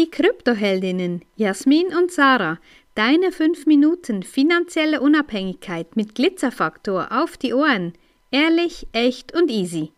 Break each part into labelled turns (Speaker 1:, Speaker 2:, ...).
Speaker 1: Die Kryptoheldinnen Jasmin und Sarah, deine 5 Minuten finanzielle Unabhängigkeit mit Glitzerfaktor auf die Ohren. Ehrlich, echt und easy.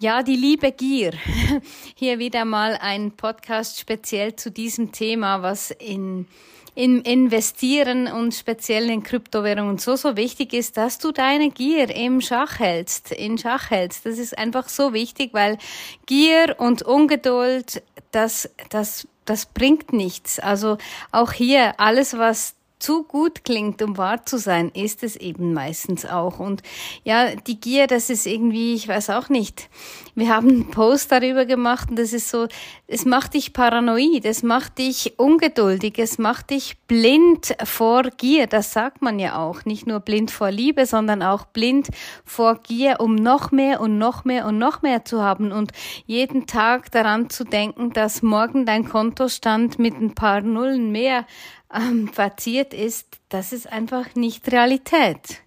Speaker 2: Ja, die liebe Gier. Hier wieder mal ein Podcast speziell zu diesem Thema, was in im Investieren und speziell in Kryptowährungen so, so wichtig ist, dass du deine Gier im Schach hältst, in Schach hältst. Das ist einfach so wichtig, weil Gier und Ungeduld, das, das, das bringt nichts. Also auch hier alles, was zu gut klingt, um wahr zu sein, ist es eben meistens auch. Und ja, die Gier, das ist irgendwie, ich weiß auch nicht. Wir haben einen Post darüber gemacht und das ist so, es macht dich paranoid, es macht dich ungeduldig, es macht dich blind vor Gier. Das sagt man ja auch. Nicht nur blind vor Liebe, sondern auch blind vor Gier, um noch mehr und noch mehr und noch mehr zu haben und jeden Tag daran zu denken, dass morgen dein Kontostand mit ein paar Nullen mehr ähm, verziert ist, das ist einfach nicht Realität.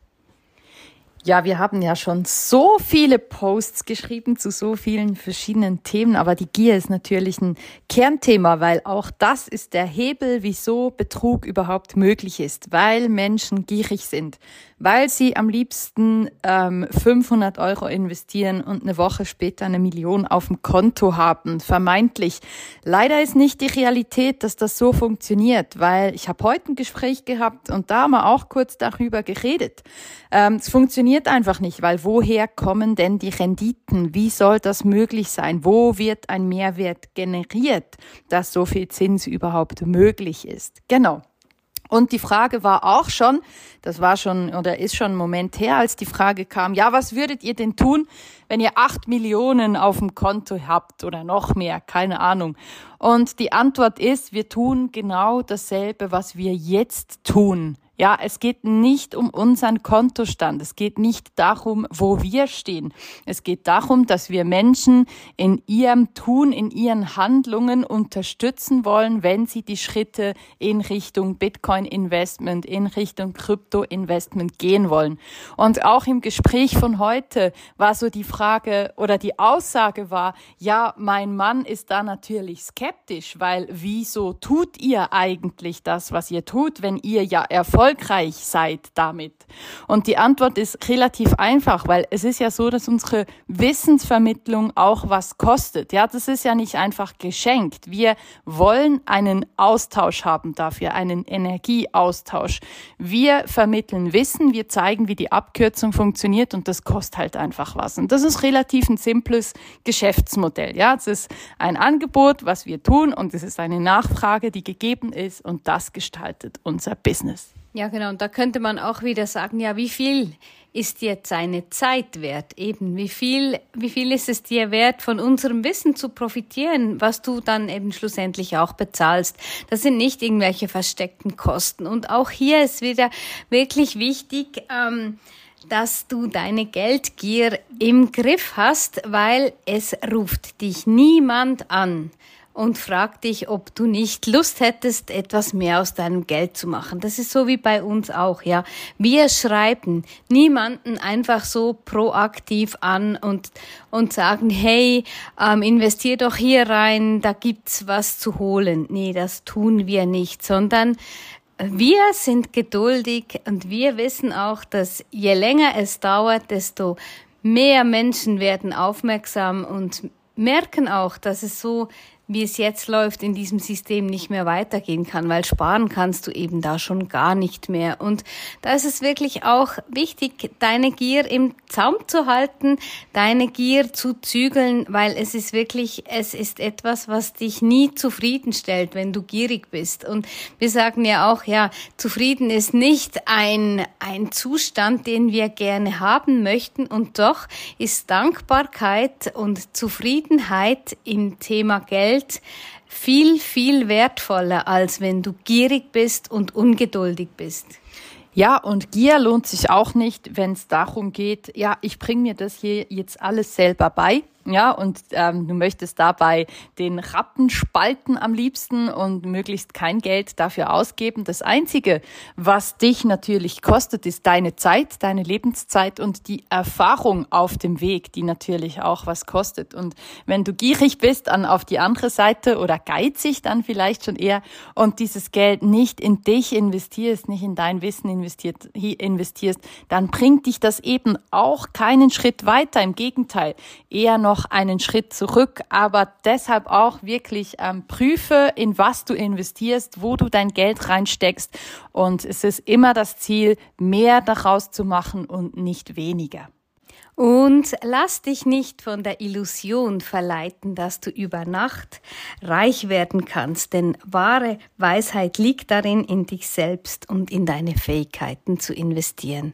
Speaker 3: Ja, wir haben ja schon so viele Posts geschrieben zu so vielen verschiedenen Themen, aber die Gier ist natürlich ein Kernthema, weil auch das ist der Hebel, wieso Betrug überhaupt möglich ist, weil Menschen gierig sind, weil sie am liebsten ähm, 500 Euro investieren und eine Woche später eine Million auf dem Konto haben, vermeintlich. Leider ist nicht die Realität, dass das so funktioniert, weil ich habe heute ein Gespräch gehabt und da haben wir auch kurz darüber geredet. Ähm, es funktioniert einfach nicht, weil woher kommen denn die Renditen? Wie soll das möglich sein? Wo wird ein Mehrwert generiert, dass so viel Zins überhaupt möglich ist? Genau. Und die Frage war auch schon, das war schon oder ist schon ein Moment her, als die Frage kam, ja, was würdet ihr denn tun, wenn ihr acht Millionen auf dem Konto habt oder noch mehr, keine Ahnung. Und die Antwort ist, wir tun genau dasselbe, was wir jetzt tun. Ja, es geht nicht um unseren Kontostand. Es geht nicht darum, wo wir stehen. Es geht darum, dass wir Menschen in ihrem Tun, in ihren Handlungen unterstützen wollen, wenn sie die Schritte in Richtung Bitcoin Investment, in Richtung Krypto Investment gehen wollen. Und auch im Gespräch von heute war so die Frage oder die Aussage war, ja, mein Mann ist da natürlich skeptisch, weil wieso tut ihr eigentlich das, was ihr tut, wenn ihr ja Erfolg erfolgreich seid damit? Und die Antwort ist relativ einfach, weil es ist ja so, dass unsere Wissensvermittlung auch was kostet. Ja, das ist ja nicht einfach geschenkt. Wir wollen einen Austausch haben dafür, einen Energieaustausch. Wir vermitteln Wissen, wir zeigen, wie die Abkürzung funktioniert und das kostet halt einfach was. Und das ist relativ ein simples Geschäftsmodell. Ja, es ist ein Angebot, was wir tun und es ist eine Nachfrage, die gegeben ist und das gestaltet unser Business.
Speaker 2: Ja, genau. Und da könnte man auch wieder sagen, ja, wie viel ist jetzt seine Zeit wert? Eben, wie viel, wie viel ist es dir wert, von unserem Wissen zu profitieren, was du dann eben schlussendlich auch bezahlst? Das sind nicht irgendwelche versteckten Kosten. Und auch hier ist wieder wirklich wichtig, ähm, dass du deine Geldgier im Griff hast, weil es ruft dich niemand an und frag dich, ob du nicht Lust hättest, etwas mehr aus deinem Geld zu machen. Das ist so wie bei uns auch, ja. Wir schreiben niemanden einfach so proaktiv an und, und sagen, hey, ähm, investier doch hier rein, da gibt's was zu holen. Nee, das tun wir nicht, sondern wir sind geduldig und wir wissen auch, dass je länger es dauert, desto mehr Menschen werden aufmerksam und merken auch, dass es so wie es jetzt läuft, in diesem System nicht mehr weitergehen kann, weil sparen kannst du eben da schon gar nicht mehr. Und da ist es wirklich auch wichtig, deine Gier im Zaum zu halten, deine Gier zu zügeln, weil es ist wirklich, es ist etwas, was dich nie zufriedenstellt, wenn du gierig bist. Und wir sagen ja auch, ja, zufrieden ist nicht ein, ein Zustand, den wir gerne haben möchten. Und doch ist Dankbarkeit und Zufriedenheit im Thema Geld Geld viel, viel wertvoller, als wenn du gierig bist und ungeduldig bist.
Speaker 3: Ja, und Gier lohnt sich auch nicht, wenn es darum geht, ja, ich bringe mir das hier jetzt alles selber bei ja, und ähm, du möchtest dabei den Rappen spalten am liebsten und möglichst kein Geld dafür ausgeben. Das Einzige, was dich natürlich kostet, ist deine Zeit, deine Lebenszeit und die Erfahrung auf dem Weg, die natürlich auch was kostet. Und wenn du gierig bist, dann auf die andere Seite oder geizig dann vielleicht schon eher und dieses Geld nicht in dich investierst, nicht in dein Wissen investiert, investierst, dann bringt dich das eben auch keinen Schritt weiter. Im Gegenteil, eher noch noch einen Schritt zurück, aber deshalb auch wirklich ähm, prüfe, in was du investierst, wo du dein Geld reinsteckst und es ist immer das Ziel, mehr daraus zu machen und nicht weniger.
Speaker 2: Und lass dich nicht von der Illusion verleiten, dass du über Nacht reich werden kannst, denn wahre Weisheit liegt darin, in dich selbst und in deine Fähigkeiten zu investieren.